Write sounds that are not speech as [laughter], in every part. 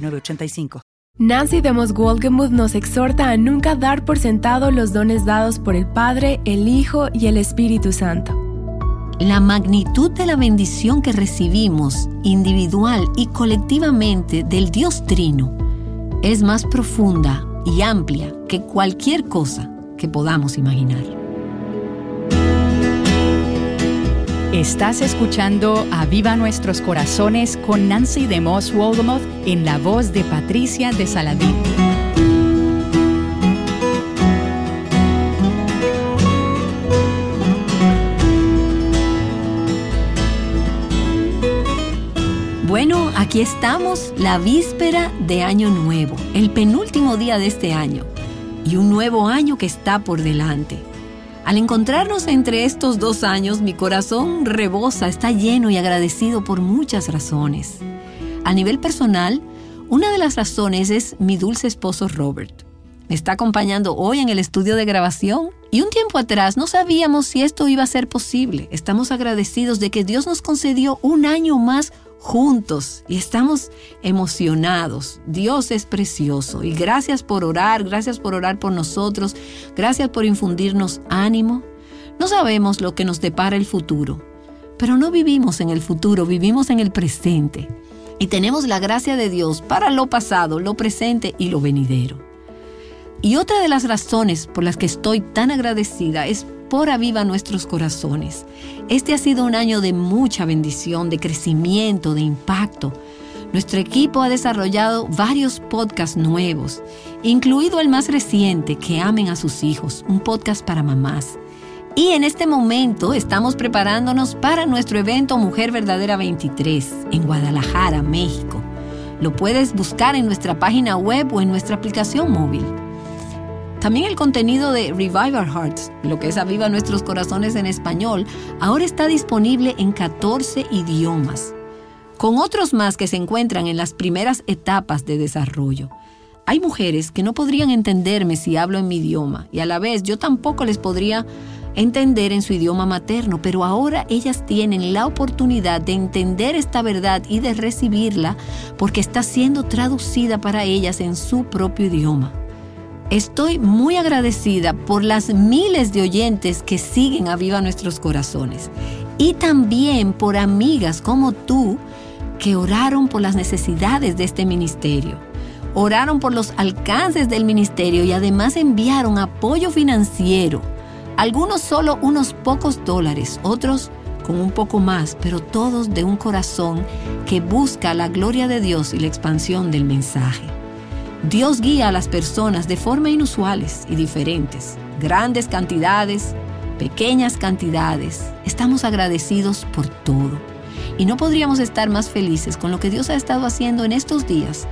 9069 Nancy DeMoss Wolgemuth nos exhorta a nunca dar por sentado los dones dados por el Padre, el Hijo y el Espíritu Santo. La magnitud de la bendición que recibimos individual y colectivamente del Dios Trino es más profunda y amplia que cualquier cosa que podamos imaginar. Estás escuchando A Viva Nuestros Corazones con Nancy de Moss Wolgamoth en la voz de Patricia de Saladín. Bueno, aquí estamos, la víspera de Año Nuevo, el penúltimo día de este año, y un nuevo año que está por delante. Al encontrarnos entre estos dos años, mi corazón rebosa, está lleno y agradecido por muchas razones. A nivel personal, una de las razones es mi dulce esposo Robert. Me está acompañando hoy en el estudio de grabación y un tiempo atrás no sabíamos si esto iba a ser posible. Estamos agradecidos de que Dios nos concedió un año más juntos y estamos emocionados. Dios es precioso y gracias por orar, gracias por orar por nosotros, gracias por infundirnos ánimo. No sabemos lo que nos depara el futuro, pero no vivimos en el futuro, vivimos en el presente y tenemos la gracia de Dios para lo pasado, lo presente y lo venidero. Y otra de las razones por las que estoy tan agradecida es por aviva nuestros corazones. Este ha sido un año de mucha bendición, de crecimiento, de impacto. Nuestro equipo ha desarrollado varios podcasts nuevos, incluido el más reciente, Que amen a sus hijos, un podcast para mamás. Y en este momento estamos preparándonos para nuestro evento Mujer Verdadera 23 en Guadalajara, México. Lo puedes buscar en nuestra página web o en nuestra aplicación móvil. También el contenido de Revive Our Hearts, lo que es Aviva Nuestros Corazones en español, ahora está disponible en 14 idiomas, con otros más que se encuentran en las primeras etapas de desarrollo. Hay mujeres que no podrían entenderme si hablo en mi idioma y a la vez yo tampoco les podría entender en su idioma materno, pero ahora ellas tienen la oportunidad de entender esta verdad y de recibirla porque está siendo traducida para ellas en su propio idioma. Estoy muy agradecida por las miles de oyentes que siguen a Viva Nuestros Corazones y también por amigas como tú que oraron por las necesidades de este ministerio. Oraron por los alcances del ministerio y además enviaron apoyo financiero. Algunos solo unos pocos dólares, otros con un poco más, pero todos de un corazón que busca la gloria de Dios y la expansión del mensaje. Dios guía a las personas de forma inusuales y diferentes, grandes cantidades, pequeñas cantidades. Estamos agradecidos por todo. Y no podríamos estar más felices con lo que Dios ha estado haciendo en estos días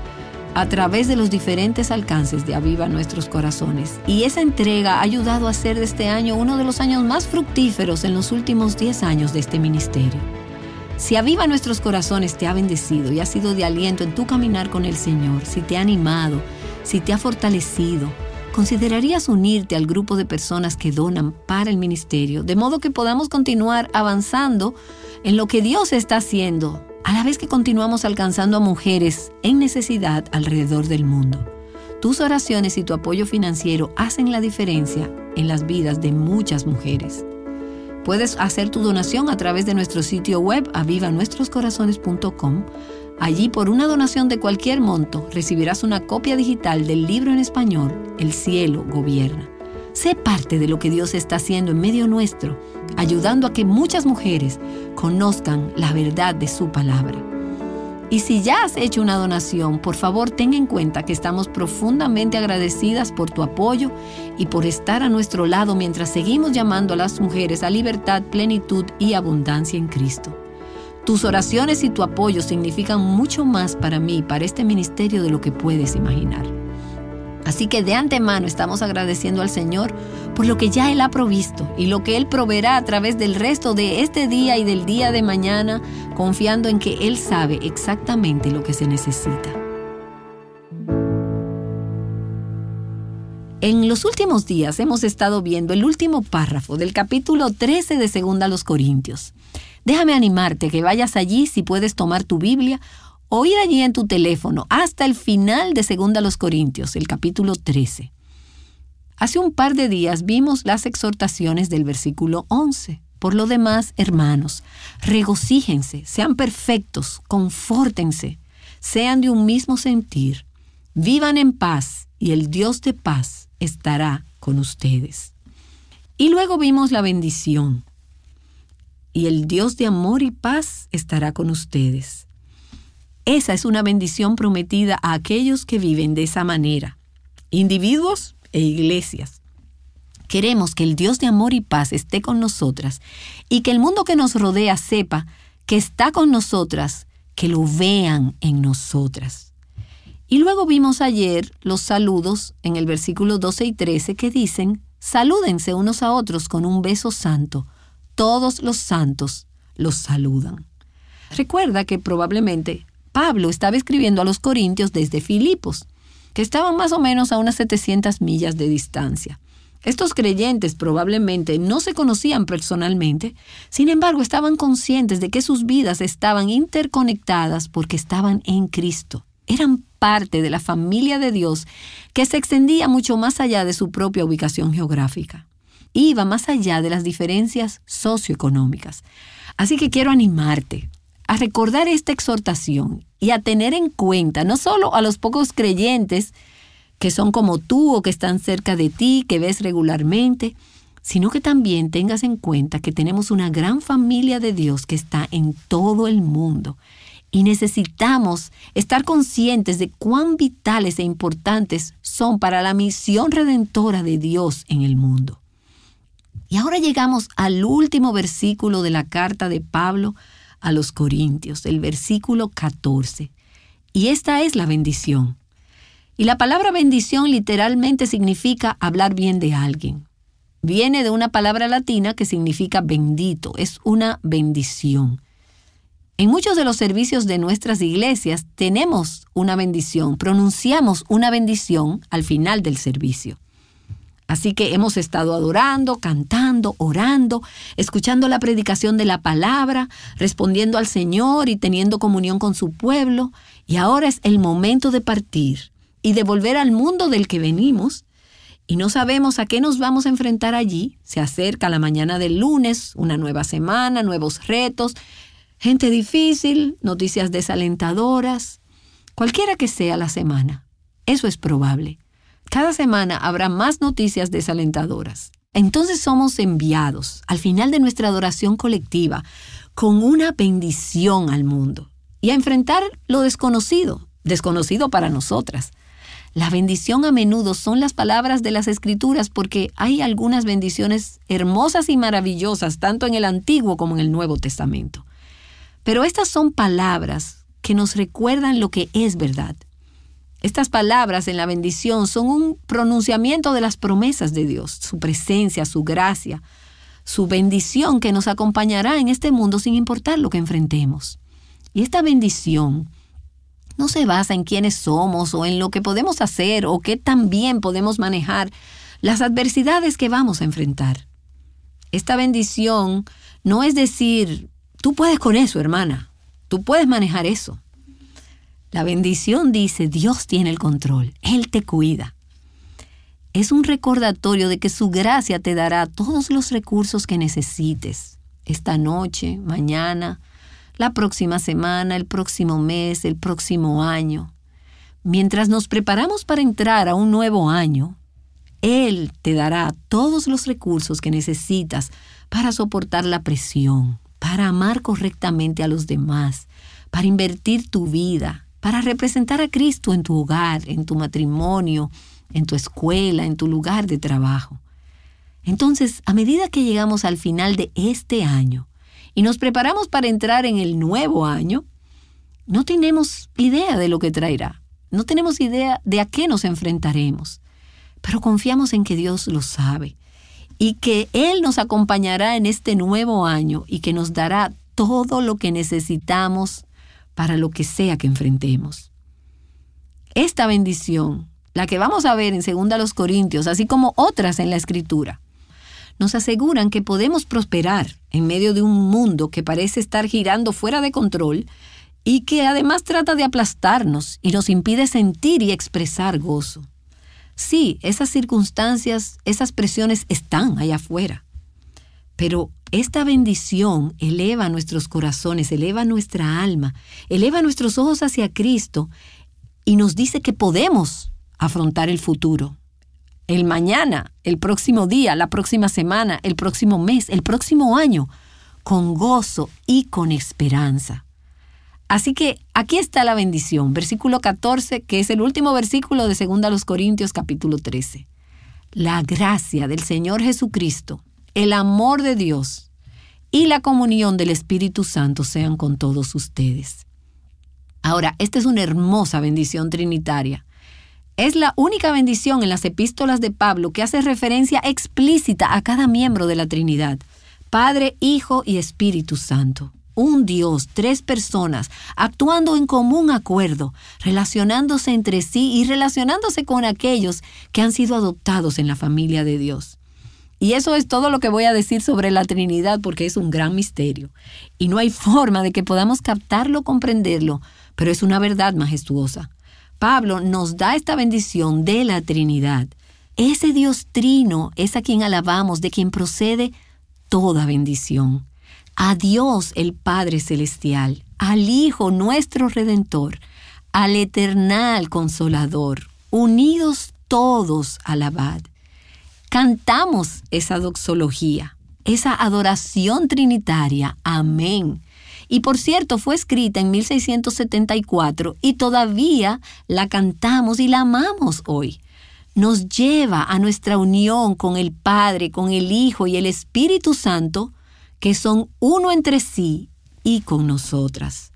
a través de los diferentes alcances de Aviva Nuestros Corazones. Y esa entrega ha ayudado a hacer de este año uno de los años más fructíferos en los últimos 10 años de este ministerio. Si aviva nuestros corazones te ha bendecido y ha sido de aliento en tu caminar con el Señor, si te ha animado, si te ha fortalecido, ¿considerarías unirte al grupo de personas que donan para el ministerio, de modo que podamos continuar avanzando en lo que Dios está haciendo, a la vez que continuamos alcanzando a mujeres en necesidad alrededor del mundo? Tus oraciones y tu apoyo financiero hacen la diferencia en las vidas de muchas mujeres. Puedes hacer tu donación a través de nuestro sitio web avivanuestroscorazones.com. Allí por una donación de cualquier monto recibirás una copia digital del libro en español El cielo gobierna. Sé parte de lo que Dios está haciendo en medio nuestro, ayudando a que muchas mujeres conozcan la verdad de su palabra. Y si ya has hecho una donación, por favor ten en cuenta que estamos profundamente agradecidas por tu apoyo y por estar a nuestro lado mientras seguimos llamando a las mujeres a libertad, plenitud y abundancia en Cristo. Tus oraciones y tu apoyo significan mucho más para mí y para este ministerio de lo que puedes imaginar. Así que de antemano estamos agradeciendo al Señor por lo que ya Él ha provisto y lo que Él proveerá a través del resto de este día y del día de mañana, confiando en que Él sabe exactamente lo que se necesita. En los últimos días hemos estado viendo el último párrafo del capítulo 13 de Segunda a los Corintios. Déjame animarte que vayas allí si puedes tomar tu Biblia o ir allí en tu teléfono hasta el final de Segunda a los Corintios, el capítulo 13. Hace un par de días vimos las exhortaciones del versículo 11. Por lo demás, hermanos, regocíjense, sean perfectos, confórtense, sean de un mismo sentir, vivan en paz y el Dios de paz estará con ustedes. Y luego vimos la bendición. Y el Dios de amor y paz estará con ustedes. Esa es una bendición prometida a aquellos que viven de esa manera, individuos e iglesias. Queremos que el Dios de amor y paz esté con nosotras y que el mundo que nos rodea sepa que está con nosotras, que lo vean en nosotras. Y luego vimos ayer los saludos en el versículo 12 y 13 que dicen, salúdense unos a otros con un beso santo. Todos los santos los saludan. Recuerda que probablemente Pablo estaba escribiendo a los corintios desde Filipos, que estaban más o menos a unas 700 millas de distancia. Estos creyentes probablemente no se conocían personalmente, sin embargo estaban conscientes de que sus vidas estaban interconectadas porque estaban en Cristo. Eran parte de la familia de Dios que se extendía mucho más allá de su propia ubicación geográfica. Iba más allá de las diferencias socioeconómicas. Así que quiero animarte a recordar esta exhortación y a tener en cuenta no solo a los pocos creyentes que son como tú o que están cerca de ti, que ves regularmente, sino que también tengas en cuenta que tenemos una gran familia de Dios que está en todo el mundo y necesitamos estar conscientes de cuán vitales e importantes son para la misión redentora de Dios en el mundo. Y ahora llegamos al último versículo de la carta de Pablo a los Corintios, el versículo 14. Y esta es la bendición. Y la palabra bendición literalmente significa hablar bien de alguien. Viene de una palabra latina que significa bendito, es una bendición. En muchos de los servicios de nuestras iglesias tenemos una bendición, pronunciamos una bendición al final del servicio. Así que hemos estado adorando, cantando, orando, escuchando la predicación de la palabra, respondiendo al Señor y teniendo comunión con su pueblo. Y ahora es el momento de partir y de volver al mundo del que venimos. Y no sabemos a qué nos vamos a enfrentar allí. Se acerca la mañana del lunes, una nueva semana, nuevos retos, gente difícil, noticias desalentadoras, cualquiera que sea la semana. Eso es probable. Cada semana habrá más noticias desalentadoras. Entonces somos enviados al final de nuestra adoración colectiva con una bendición al mundo y a enfrentar lo desconocido, desconocido para nosotras. La bendición a menudo son las palabras de las escrituras porque hay algunas bendiciones hermosas y maravillosas tanto en el Antiguo como en el Nuevo Testamento. Pero estas son palabras que nos recuerdan lo que es verdad estas palabras en la bendición son un pronunciamiento de las promesas de Dios, su presencia, su gracia, su bendición que nos acompañará en este mundo sin importar lo que enfrentemos. Y esta bendición no se basa en quiénes somos o en lo que podemos hacer o qué tan bien podemos manejar las adversidades que vamos a enfrentar. Esta bendición no es decir, tú puedes con eso, hermana, tú puedes manejar eso. La bendición dice, Dios tiene el control, Él te cuida. Es un recordatorio de que su gracia te dará todos los recursos que necesites, esta noche, mañana, la próxima semana, el próximo mes, el próximo año. Mientras nos preparamos para entrar a un nuevo año, Él te dará todos los recursos que necesitas para soportar la presión, para amar correctamente a los demás, para invertir tu vida, para representar a Cristo en tu hogar, en tu matrimonio, en tu escuela, en tu lugar de trabajo. Entonces, a medida que llegamos al final de este año y nos preparamos para entrar en el nuevo año, no tenemos idea de lo que traerá, no tenemos idea de a qué nos enfrentaremos, pero confiamos en que Dios lo sabe y que Él nos acompañará en este nuevo año y que nos dará todo lo que necesitamos para lo que sea que enfrentemos. Esta bendición, la que vamos a ver en 2 Corintios, así como otras en la Escritura, nos aseguran que podemos prosperar en medio de un mundo que parece estar girando fuera de control y que además trata de aplastarnos y nos impide sentir y expresar gozo. Sí, esas circunstancias, esas presiones están allá afuera, pero esta bendición eleva nuestros corazones, eleva nuestra alma, eleva nuestros ojos hacia Cristo y nos dice que podemos afrontar el futuro, el mañana, el próximo día, la próxima semana, el próximo mes, el próximo año, con gozo y con esperanza. Así que aquí está la bendición, versículo 14, que es el último versículo de 2 Corintios capítulo 13. La gracia del Señor Jesucristo el amor de Dios y la comunión del Espíritu Santo sean con todos ustedes. Ahora, esta es una hermosa bendición trinitaria. Es la única bendición en las epístolas de Pablo que hace referencia explícita a cada miembro de la Trinidad, Padre, Hijo y Espíritu Santo. Un Dios, tres personas, actuando en común acuerdo, relacionándose entre sí y relacionándose con aquellos que han sido adoptados en la familia de Dios. Y eso es todo lo que voy a decir sobre la Trinidad porque es un gran misterio. Y no hay forma de que podamos captarlo comprenderlo, pero es una verdad majestuosa. Pablo nos da esta bendición de la Trinidad. Ese Dios trino es a quien alabamos, de quien procede toda bendición. A Dios el Padre Celestial, al Hijo nuestro Redentor, al Eternal Consolador, unidos todos alabad cantamos esa doxología, esa adoración trinitaria. Amén. Y por cierto, fue escrita en 1674 y todavía la cantamos y la amamos hoy. Nos lleva a nuestra unión con el Padre, con el Hijo y el Espíritu Santo, que son uno entre sí y con nosotras.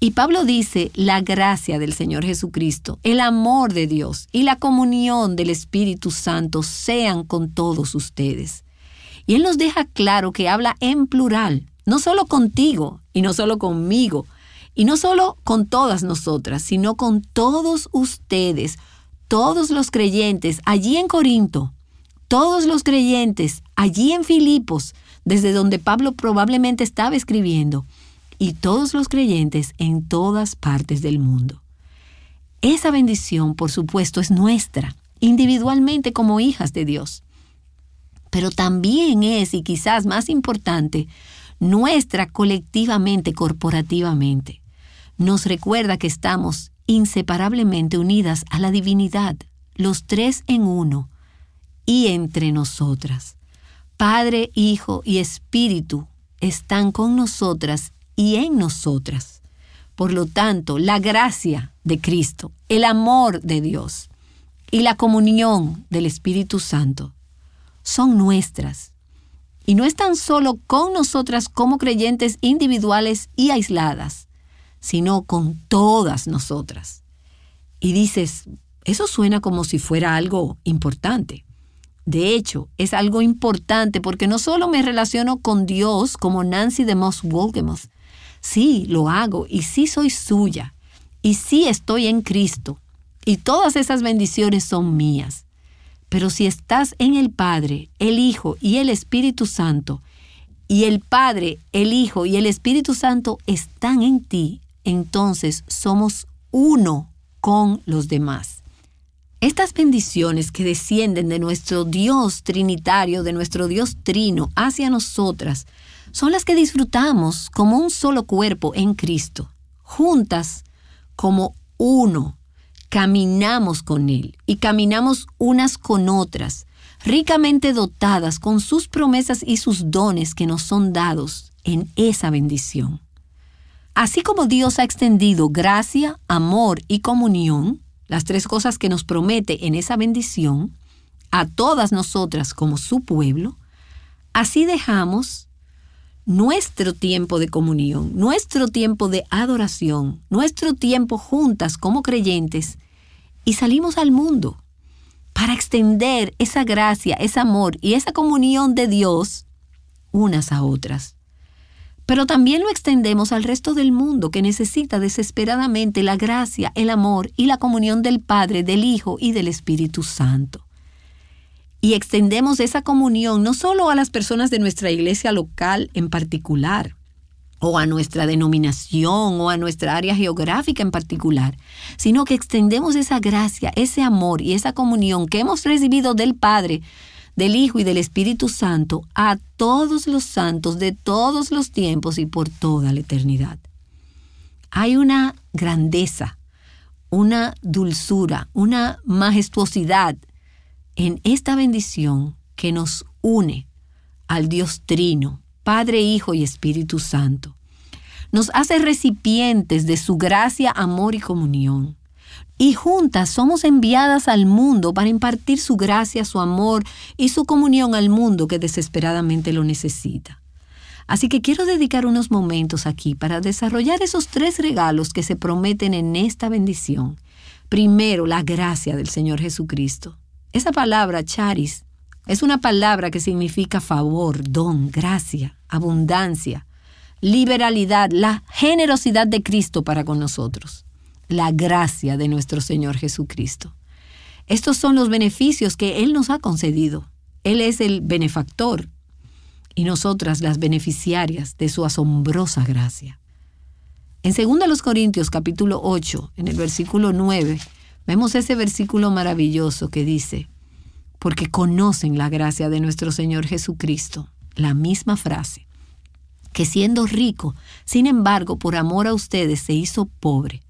Y Pablo dice, la gracia del Señor Jesucristo, el amor de Dios y la comunión del Espíritu Santo sean con todos ustedes. Y Él nos deja claro que habla en plural, no solo contigo y no solo conmigo, y no solo con todas nosotras, sino con todos ustedes, todos los creyentes allí en Corinto, todos los creyentes allí en Filipos, desde donde Pablo probablemente estaba escribiendo y todos los creyentes en todas partes del mundo. Esa bendición, por supuesto, es nuestra, individualmente como hijas de Dios. Pero también es, y quizás más importante, nuestra colectivamente, corporativamente. Nos recuerda que estamos inseparablemente unidas a la divinidad, los tres en uno, y entre nosotras. Padre, Hijo y Espíritu están con nosotras y en nosotras. Por lo tanto, la gracia de Cristo, el amor de Dios y la comunión del Espíritu Santo son nuestras. Y no están solo con nosotras como creyentes individuales y aisladas, sino con todas nosotras. Y dices, eso suena como si fuera algo importante. De hecho, es algo importante porque no solo me relaciono con Dios como Nancy de Moss Wolgemuth, sí, lo hago y sí soy suya y sí estoy en Cristo y todas esas bendiciones son mías. Pero si estás en el Padre, el Hijo y el Espíritu Santo, y el Padre, el Hijo y el Espíritu Santo están en ti, entonces somos uno con los demás. Estas bendiciones que descienden de nuestro Dios trinitario, de nuestro Dios trino hacia nosotras, son las que disfrutamos como un solo cuerpo en Cristo, juntas como uno. Caminamos con Él y caminamos unas con otras, ricamente dotadas con sus promesas y sus dones que nos son dados en esa bendición. Así como Dios ha extendido gracia, amor y comunión, las tres cosas que nos promete en esa bendición, a todas nosotras como su pueblo, así dejamos nuestro tiempo de comunión, nuestro tiempo de adoración, nuestro tiempo juntas como creyentes y salimos al mundo para extender esa gracia, ese amor y esa comunión de Dios unas a otras pero también lo extendemos al resto del mundo que necesita desesperadamente la gracia, el amor y la comunión del Padre, del Hijo y del Espíritu Santo. Y extendemos esa comunión no solo a las personas de nuestra iglesia local en particular, o a nuestra denominación o a nuestra área geográfica en particular, sino que extendemos esa gracia, ese amor y esa comunión que hemos recibido del Padre del Hijo y del Espíritu Santo a todos los santos de todos los tiempos y por toda la eternidad. Hay una grandeza, una dulzura, una majestuosidad en esta bendición que nos une al Dios Trino, Padre, Hijo y Espíritu Santo. Nos hace recipientes de su gracia, amor y comunión y juntas somos enviadas al mundo para impartir su gracia, su amor y su comunión al mundo que desesperadamente lo necesita. Así que quiero dedicar unos momentos aquí para desarrollar esos tres regalos que se prometen en esta bendición. Primero, la gracia del Señor Jesucristo. Esa palabra, charis, es una palabra que significa favor, don, gracia, abundancia, liberalidad, la generosidad de Cristo para con nosotros la gracia de nuestro Señor Jesucristo. Estos son los beneficios que Él nos ha concedido. Él es el benefactor y nosotras las beneficiarias de su asombrosa gracia. En 2 Corintios capítulo 8, en el versículo 9, vemos ese versículo maravilloso que dice, porque conocen la gracia de nuestro Señor Jesucristo, la misma frase, que siendo rico, sin embargo, por amor a ustedes se hizo pobre,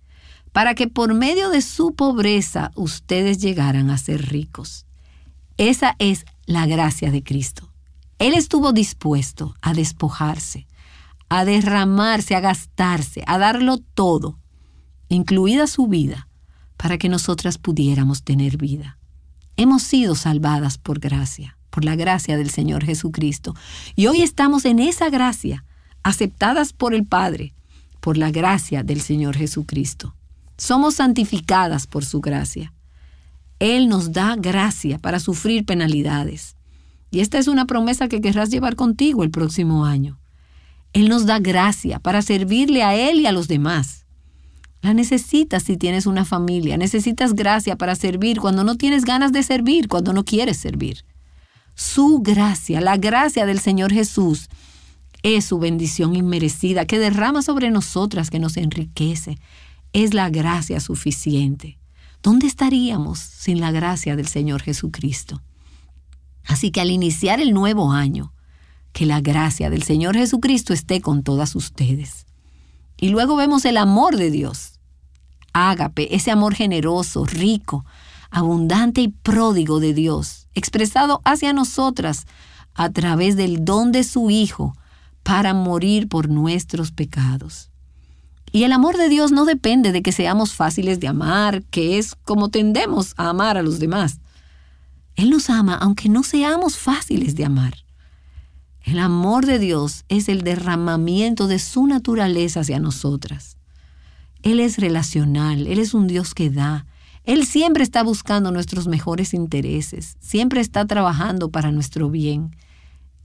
para que por medio de su pobreza ustedes llegaran a ser ricos. Esa es la gracia de Cristo. Él estuvo dispuesto a despojarse, a derramarse, a gastarse, a darlo todo, incluida su vida, para que nosotras pudiéramos tener vida. Hemos sido salvadas por gracia, por la gracia del Señor Jesucristo, y hoy estamos en esa gracia, aceptadas por el Padre, por la gracia del Señor Jesucristo. Somos santificadas por su gracia. Él nos da gracia para sufrir penalidades. Y esta es una promesa que querrás llevar contigo el próximo año. Él nos da gracia para servirle a Él y a los demás. La necesitas si tienes una familia. Necesitas gracia para servir cuando no tienes ganas de servir, cuando no quieres servir. Su gracia, la gracia del Señor Jesús, es su bendición inmerecida que derrama sobre nosotras, que nos enriquece, es la gracia suficiente. ¿Dónde estaríamos sin la gracia del Señor Jesucristo? Así que al iniciar el nuevo año, que la gracia del Señor Jesucristo esté con todas ustedes. Y luego vemos el amor de Dios. Ágape, ese amor generoso, rico, abundante y pródigo de Dios, expresado hacia nosotras a través del don de su Hijo para morir por nuestros pecados. Y el amor de Dios no depende de que seamos fáciles de amar, que es como tendemos a amar a los demás. Él nos ama aunque no seamos fáciles de amar. El amor de Dios es el derramamiento de su naturaleza hacia nosotras. Él es relacional, Él es un Dios que da, Él siempre está buscando nuestros mejores intereses, siempre está trabajando para nuestro bien.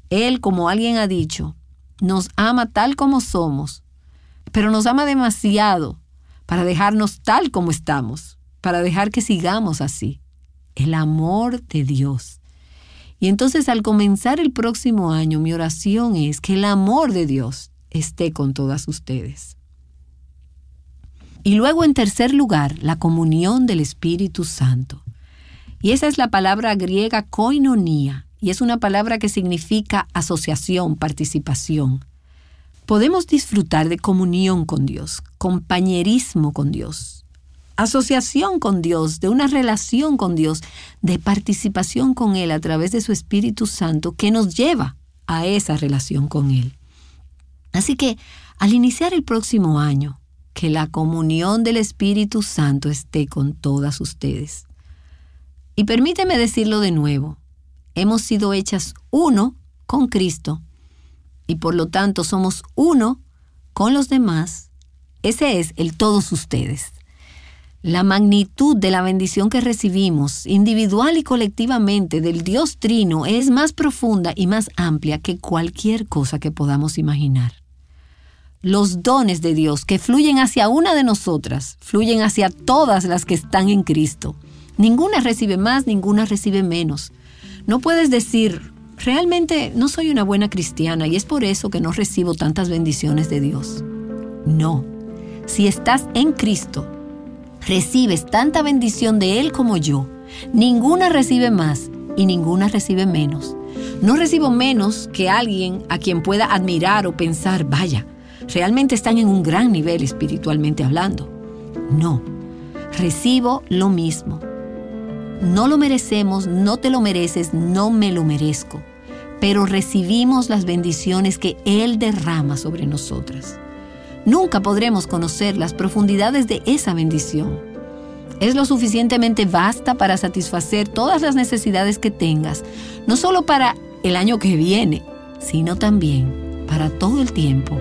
Él, como alguien ha dicho, nos ama tal como somos, pero nos ama demasiado para dejarnos tal como estamos, para dejar que sigamos así. El amor de Dios. Y entonces al comenzar el próximo año, mi oración es que el amor de Dios esté con todas ustedes. Y luego en tercer lugar, la comunión del Espíritu Santo. Y esa es la palabra griega koinonia, y es una palabra que significa asociación, participación. Podemos disfrutar de comunión con Dios, compañerismo con Dios, asociación con Dios, de una relación con Dios, de participación con Él a través de su Espíritu Santo que nos lleva a esa relación con Él. Así que, al iniciar el próximo año, que la comunión del Espíritu Santo esté con todas ustedes. Y permíteme decirlo de nuevo, hemos sido hechas uno con Cristo y por lo tanto somos uno con los demás. Ese es el todos ustedes. La magnitud de la bendición que recibimos individual y colectivamente del Dios Trino es más profunda y más amplia que cualquier cosa que podamos imaginar los dones de Dios que fluyen hacia una de nosotras, fluyen hacia todas las que están en Cristo. Ninguna recibe más, ninguna recibe menos. No puedes decir, realmente no soy una buena cristiana y es por eso que no recibo tantas bendiciones de Dios. No, si estás en Cristo, recibes tanta bendición de Él como yo. Ninguna recibe más y ninguna recibe menos. No recibo menos que alguien a quien pueda admirar o pensar, vaya, realmente están en un gran nivel espiritualmente hablando. No, recibo lo mismo. No lo merecemos, no te lo mereces, no me lo merezco, pero recibimos las bendiciones que Él derrama sobre nosotras. Nunca podremos conocer las profundidades de esa bendición. Es lo suficientemente vasta para satisfacer todas las necesidades que tengas, no solo para el año que viene, sino también para todo el tiempo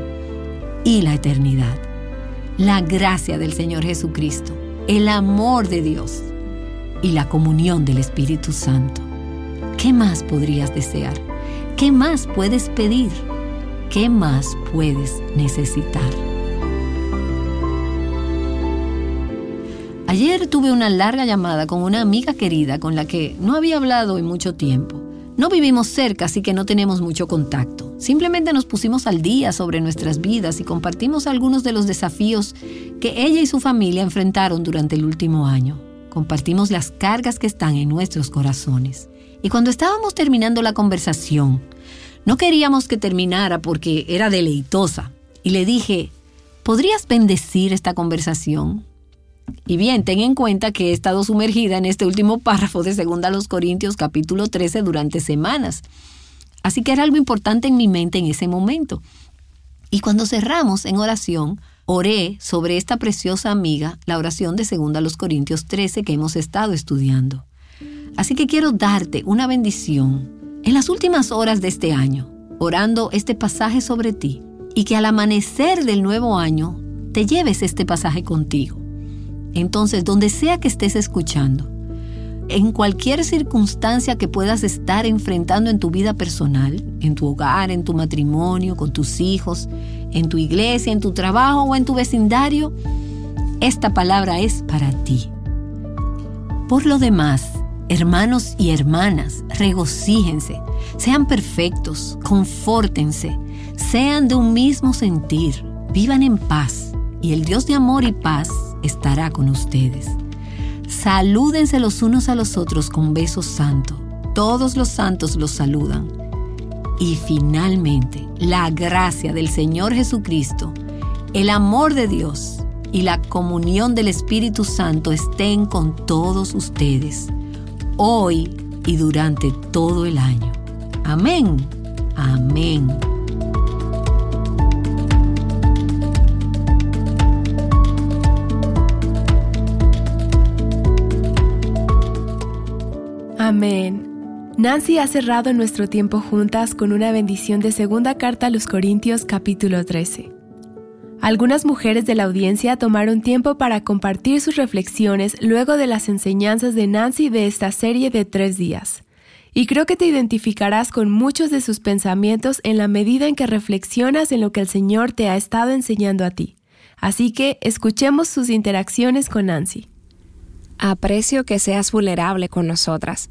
y la eternidad. La gracia del Señor Jesucristo, el amor de Dios y la comunión del Espíritu Santo. ¿Qué más podrías desear? ¿Qué más puedes pedir? ¿Qué más puedes necesitar? Ayer tuve una larga llamada con una amiga querida con la que no había hablado en mucho tiempo. No vivimos cerca, así que no tenemos mucho contacto. Simplemente nos pusimos al día sobre nuestras vidas y compartimos algunos de los desafíos que ella y su familia enfrentaron durante el último año. Compartimos las cargas que están en nuestros corazones. Y cuando estábamos terminando la conversación, no queríamos que terminara porque era deleitosa. Y le dije, ¿podrías bendecir esta conversación? Y bien, ten en cuenta que he estado sumergida en este último párrafo de 2 los Corintios capítulo 13 durante semanas. Así que era algo importante en mi mente en ese momento. Y cuando cerramos en oración, oré sobre esta preciosa amiga, la oración de 2 los Corintios 13 que hemos estado estudiando. Así que quiero darte una bendición en las últimas horas de este año, orando este pasaje sobre ti, y que al amanecer del nuevo año te lleves este pasaje contigo. Entonces, donde sea que estés escuchando, en cualquier circunstancia que puedas estar enfrentando en tu vida personal, en tu hogar, en tu matrimonio, con tus hijos, en tu iglesia, en tu trabajo o en tu vecindario, esta palabra es para ti. Por lo demás, hermanos y hermanas, regocíjense, sean perfectos, confórtense, sean de un mismo sentir, vivan en paz, y el Dios de amor y paz estará con ustedes. Salúdense los unos a los otros con besos santos. Todos los santos los saludan. Y finalmente, la gracia del Señor Jesucristo, el amor de Dios y la comunión del Espíritu Santo estén con todos ustedes, hoy y durante todo el año. Amén. Amén. Nancy ha cerrado nuestro tiempo juntas con una bendición de segunda carta a los Corintios capítulo 13. Algunas mujeres de la audiencia tomaron tiempo para compartir sus reflexiones luego de las enseñanzas de Nancy de esta serie de tres días. Y creo que te identificarás con muchos de sus pensamientos en la medida en que reflexionas en lo que el Señor te ha estado enseñando a ti. Así que escuchemos sus interacciones con Nancy. Aprecio que seas vulnerable con nosotras,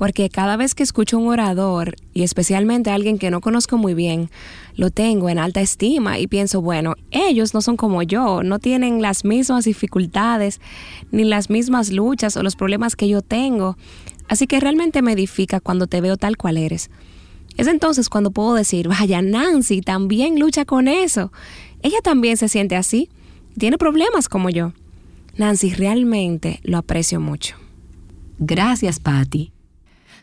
porque cada vez que escucho un orador, y especialmente a alguien que no conozco muy bien, lo tengo en alta estima y pienso, bueno, ellos no son como yo, no tienen las mismas dificultades, ni las mismas luchas o los problemas que yo tengo, así que realmente me edifica cuando te veo tal cual eres. Es entonces cuando puedo decir, vaya, Nancy también lucha con eso. Ella también se siente así, tiene problemas como yo. Nancy, realmente lo aprecio mucho. Gracias, Patty.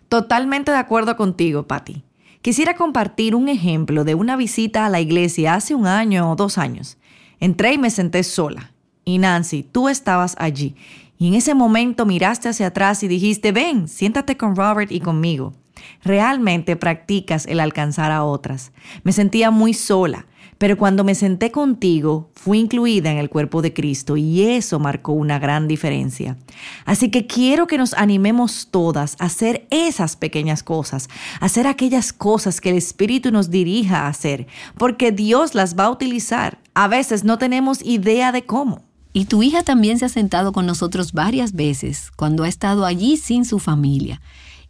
Totalmente de acuerdo contigo, Patty. Quisiera compartir un ejemplo de una visita a la iglesia hace un año o dos años. Entré y me senté sola. Y Nancy, tú estabas allí. Y en ese momento miraste hacia atrás y dijiste, ven, siéntate con Robert y conmigo. Realmente practicas el alcanzar a otras. Me sentía muy sola pero cuando me senté contigo, fui incluida en el cuerpo de Cristo y eso marcó una gran diferencia. Así que quiero que nos animemos todas a hacer esas pequeñas cosas, a hacer aquellas cosas que el Espíritu nos dirija a hacer, porque Dios las va a utilizar. A veces no tenemos idea de cómo. Y tu hija también se ha sentado con nosotros varias veces cuando ha estado allí sin su familia.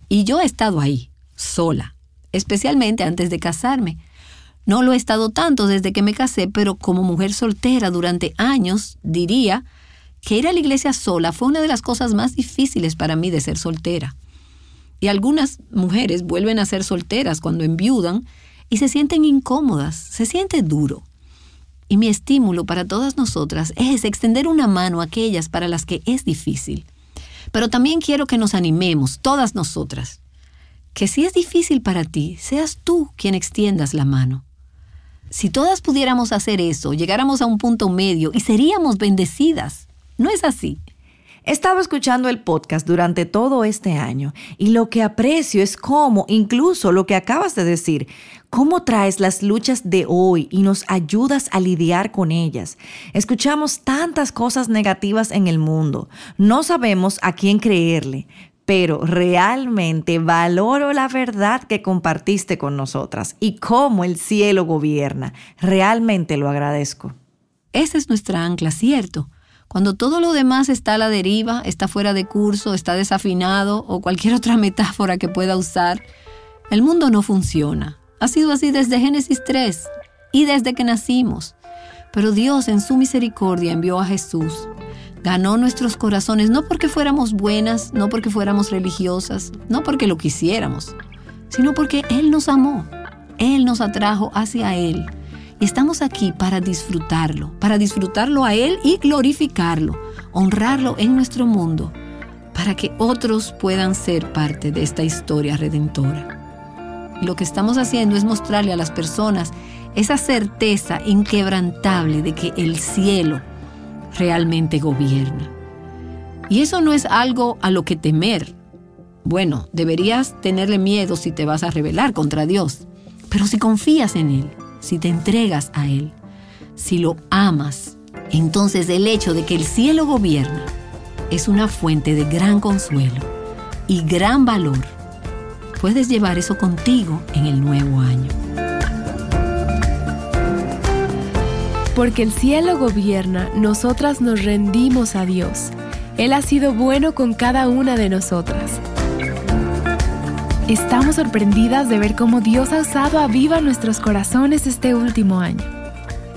Y yo he estado ahí, sola, especialmente antes de casarme. No lo he estado tanto desde que me casé, pero como mujer soltera durante años, diría que ir a la iglesia sola fue una de las cosas más difíciles para mí de ser soltera. Y algunas mujeres vuelven a ser solteras cuando enviudan y se sienten incómodas, se siente duro. Y mi estímulo para todas nosotras es extender una mano a aquellas para las que es difícil. Pero también quiero que nos animemos, todas nosotras, que si es difícil para ti, seas tú quien extiendas la mano. Si todas pudiéramos hacer eso, llegáramos a un punto medio y seríamos bendecidas. ¿No es así? He estado escuchando el podcast durante todo este año y lo que aprecio es cómo, incluso lo que acabas de decir, cómo traes las luchas de hoy y nos ayudas a lidiar con ellas. Escuchamos tantas cosas negativas en el mundo, no sabemos a quién creerle, pero realmente valoro la verdad que compartiste con nosotras y cómo el cielo gobierna. Realmente lo agradezco. Esa es nuestra ancla, ¿cierto? Cuando todo lo demás está a la deriva, está fuera de curso, está desafinado o cualquier otra [laughs] metáfora que pueda usar, el mundo no funciona. Ha sido así desde Génesis 3 y desde que nacimos. Pero Dios en su misericordia envió a Jesús ganó nuestros corazones no porque fuéramos buenas, no porque fuéramos religiosas, no porque lo quisiéramos, sino porque Él nos amó, Él nos atrajo hacia Él. Y estamos aquí para disfrutarlo, para disfrutarlo a Él y glorificarlo, honrarlo en nuestro mundo, para que otros puedan ser parte de esta historia redentora. Lo que estamos haciendo es mostrarle a las personas esa certeza inquebrantable de que el cielo, realmente gobierna. Y eso no es algo a lo que temer. Bueno, deberías tenerle miedo si te vas a rebelar contra Dios, pero si confías en Él, si te entregas a Él, si lo amas, entonces el hecho de que el cielo gobierna es una fuente de gran consuelo y gran valor. Puedes llevar eso contigo en el nuevo año. Porque el cielo gobierna, nosotras nos rendimos a Dios. Él ha sido bueno con cada una de nosotras. Estamos sorprendidas de ver cómo Dios ha usado a viva nuestros corazones este último año.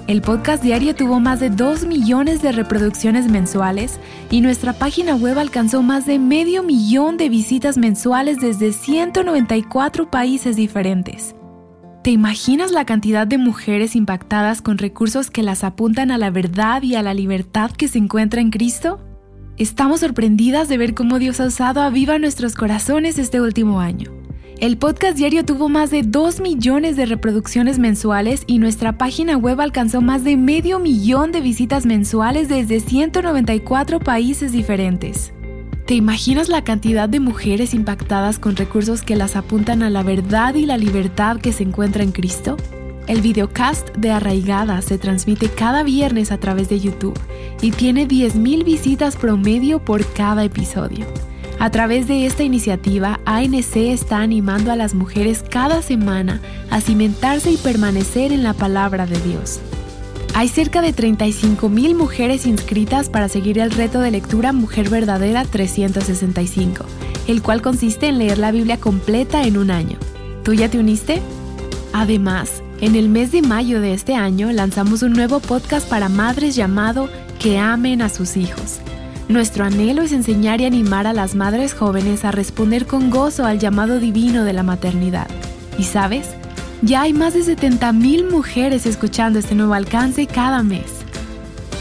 El podcast diario tuvo más de 2 millones de reproducciones mensuales y nuestra página web alcanzó más de medio millón de visitas mensuales desde 194 países diferentes. ¿Te imaginas la cantidad de mujeres impactadas con recursos que las apuntan a la verdad y a la libertad que se encuentra en Cristo? Estamos sorprendidas de ver cómo Dios ha usado a viva nuestros corazones este último año. El podcast diario tuvo más de 2 millones de reproducciones mensuales y nuestra página web alcanzó más de medio millón de visitas mensuales desde 194 países diferentes. ¿Te imaginas la cantidad de mujeres impactadas con recursos que las apuntan a la verdad y la libertad que se encuentra en Cristo? El videocast de Arraigada se transmite cada viernes a través de YouTube y tiene 10.000 visitas promedio por cada episodio. A través de esta iniciativa, ANC está animando a las mujeres cada semana a cimentarse y permanecer en la palabra de Dios. Hay cerca de 35.000 mujeres inscritas para seguir el reto de lectura Mujer Verdadera 365, el cual consiste en leer la Biblia completa en un año. ¿Tú ya te uniste? Además, en el mes de mayo de este año lanzamos un nuevo podcast para madres llamado Que amen a sus hijos. Nuestro anhelo es enseñar y animar a las madres jóvenes a responder con gozo al llamado divino de la maternidad. ¿Y sabes? Ya hay más de 70.000 mujeres escuchando este nuevo alcance cada mes.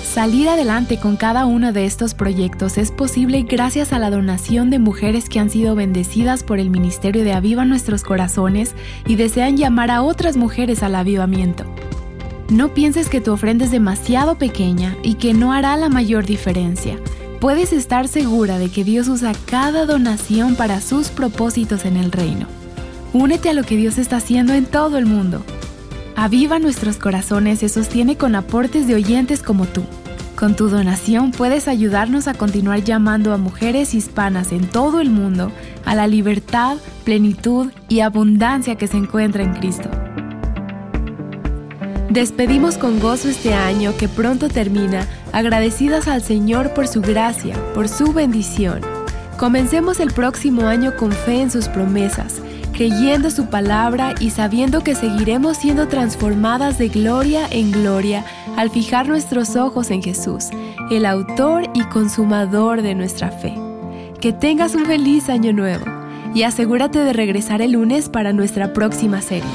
Salir adelante con cada uno de estos proyectos es posible gracias a la donación de mujeres que han sido bendecidas por el Ministerio de Aviva Nuestros Corazones y desean llamar a otras mujeres al avivamiento. No pienses que tu ofrenda es demasiado pequeña y que no hará la mayor diferencia. Puedes estar segura de que Dios usa cada donación para sus propósitos en el reino. Únete a lo que Dios está haciendo en todo el mundo. Aviva nuestros corazones se sostiene con aportes de oyentes como tú. Con tu donación puedes ayudarnos a continuar llamando a mujeres hispanas en todo el mundo a la libertad, plenitud y abundancia que se encuentra en Cristo. Despedimos con gozo este año que pronto termina, agradecidas al Señor por su gracia, por su bendición. Comencemos el próximo año con fe en sus promesas, creyendo su palabra y sabiendo que seguiremos siendo transformadas de gloria en gloria al fijar nuestros ojos en Jesús, el autor y consumador de nuestra fe. Que tengas un feliz año nuevo y asegúrate de regresar el lunes para nuestra próxima serie.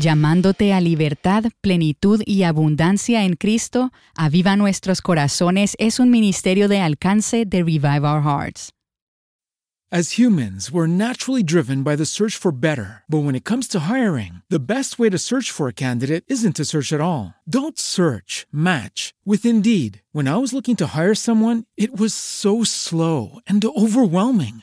Llamándote a libertad, plenitud y abundancia en Cristo, Aviva Nuestros Corazones es un ministerio de alcance de Revive Our Hearts. As humans, we're naturally driven by the search for better. But when it comes to hiring, the best way to search for a candidate isn't to search at all. Don't search, match with Indeed. When I was looking to hire someone, it was so slow and overwhelming.